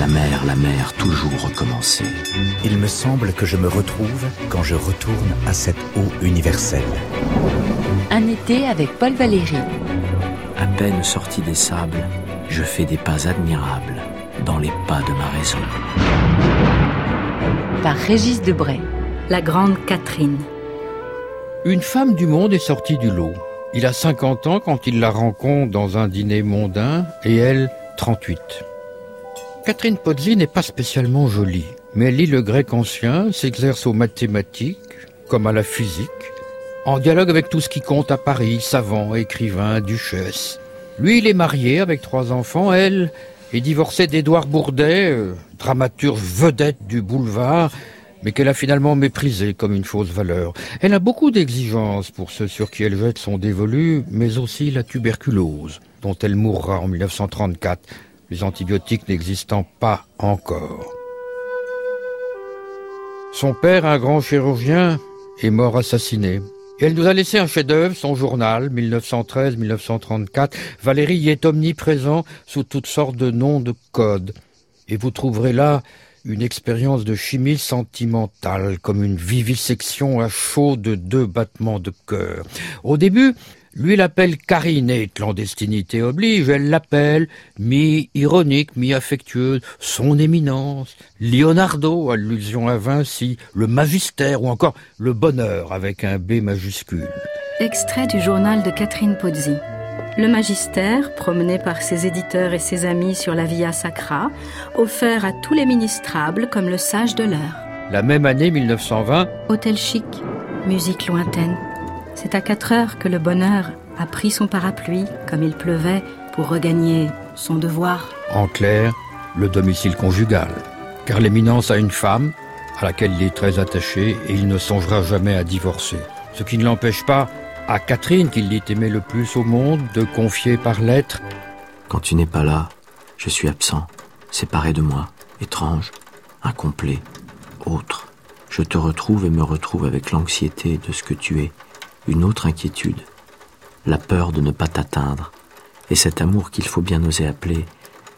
La mer, la mer, toujours recommencer. Il me semble que je me retrouve quand je retourne à cette eau universelle. Un été avec Paul Valéry. À peine sorti des sables, je fais des pas admirables dans les pas de ma raison. Par Régis Debray. La grande Catherine. Une femme du monde est sortie du lot. Il a 50 ans quand il la rencontre dans un dîner mondain et elle, 38. Catherine Pozzi n'est pas spécialement jolie, mais elle lit le grec ancien, s'exerce aux mathématiques, comme à la physique, en dialogue avec tout ce qui compte à Paris, savant, écrivain, duchesse. Lui, il est marié avec trois enfants, elle est divorcée d'Édouard Bourdet, euh, dramaturge vedette du boulevard, mais qu'elle a finalement méprisé comme une fausse valeur. Elle a beaucoup d'exigences pour ceux sur qui elle jette son dévolu, mais aussi la tuberculose, dont elle mourra en 1934, les antibiotiques n'existant pas encore. Son père, un grand chirurgien, est mort assassiné. Et elle nous a laissé un chef-d'œuvre, son journal, 1913-1934. Valérie y est omniprésent sous toutes sortes de noms de codes. Et vous trouverez là une expérience de chimie sentimentale, comme une vivisection à chaud de deux battements de cœur. Au début, lui l'appelle Karine et clandestinité oblige, elle l'appelle, mi-ironique, mi-affectueuse, son éminence, Leonardo, allusion à Vinci, le magistère ou encore le bonheur avec un B majuscule. Extrait du journal de Catherine Pozzi. Le magistère, promené par ses éditeurs et ses amis sur la Via Sacra, offert à tous les ministrables comme le sage de l'heure. La même année 1920, Hôtel chic, musique lointaine. C'est à 4 heures que le bonheur a pris son parapluie, comme il pleuvait, pour regagner son devoir. En clair, le domicile conjugal. Car l'éminence a une femme, à laquelle il est très attaché, et il ne songera jamais à divorcer. Ce qui ne l'empêche pas à Catherine, qu'il l'ait aimé le plus au monde, de confier par lettre Quand tu n'es pas là, je suis absent, séparé de moi, étrange, incomplet, autre. Je te retrouve et me retrouve avec l'anxiété de ce que tu es, une autre inquiétude, la peur de ne pas t'atteindre, et cet amour qu'il faut bien oser appeler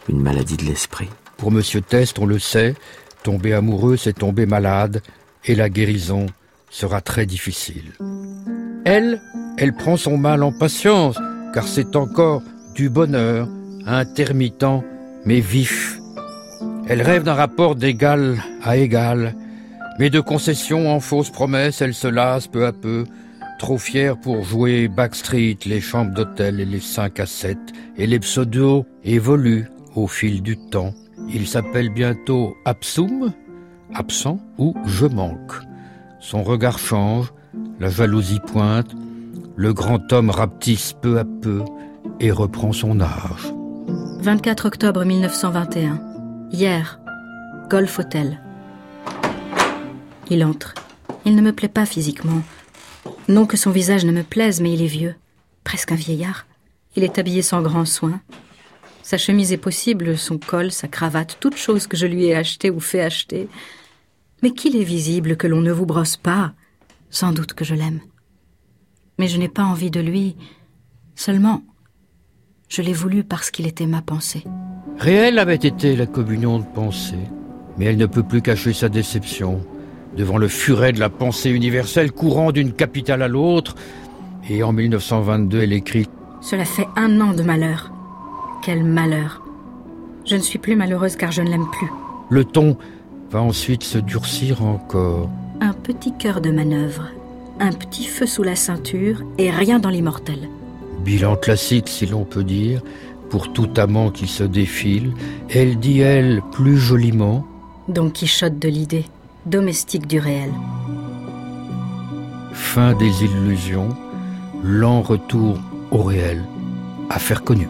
une maladie de l'esprit. Pour Monsieur Test, on le sait, tomber amoureux, c'est tomber malade, et la guérison sera très difficile. Elle, elle prend son mal en patience, car c'est encore du bonheur, intermittent, mais vif. Elle rêve d'un rapport d'égal à égal, mais de concessions en fausses promesses, elle se lasse peu à peu, trop fière pour jouer Backstreet, les chambres d'hôtel et les 5 à 7, et les pseudos évoluent au fil du temps. Il s'appelle bientôt Absum, absent ou je manque. Son regard change, la jalousie pointe, le grand homme rapetisse peu à peu et reprend son âge. 24 octobre 1921. Hier, Golf Hotel. Il entre. Il ne me plaît pas physiquement. Non que son visage ne me plaise, mais il est vieux, presque un vieillard. Il est habillé sans grand soin. Sa chemise est possible, son col, sa cravate, toutes choses que je lui ai achetées ou fait acheter. Mais qu'il est visible que l'on ne vous brosse pas. Sans doute que je l'aime. Mais je n'ai pas envie de lui. Seulement, je l'ai voulu parce qu'il était ma pensée. Réelle avait été la communion de pensée, mais elle ne peut plus cacher sa déception devant le furet de la pensée universelle courant d'une capitale à l'autre. Et en 1922, elle écrit Cela fait un an de malheur. Quel malheur. Je ne suis plus malheureuse car je ne l'aime plus. Le ton va ensuite se durcir encore. Un petit cœur de manœuvre, un petit feu sous la ceinture et rien dans l'immortel. Bilan classique, si l'on peut dire, pour tout amant qui se défile. Elle dit, elle, plus joliment. Don Quichotte de l'idée, domestique du réel. Fin des illusions, lent retour au réel, affaire connue.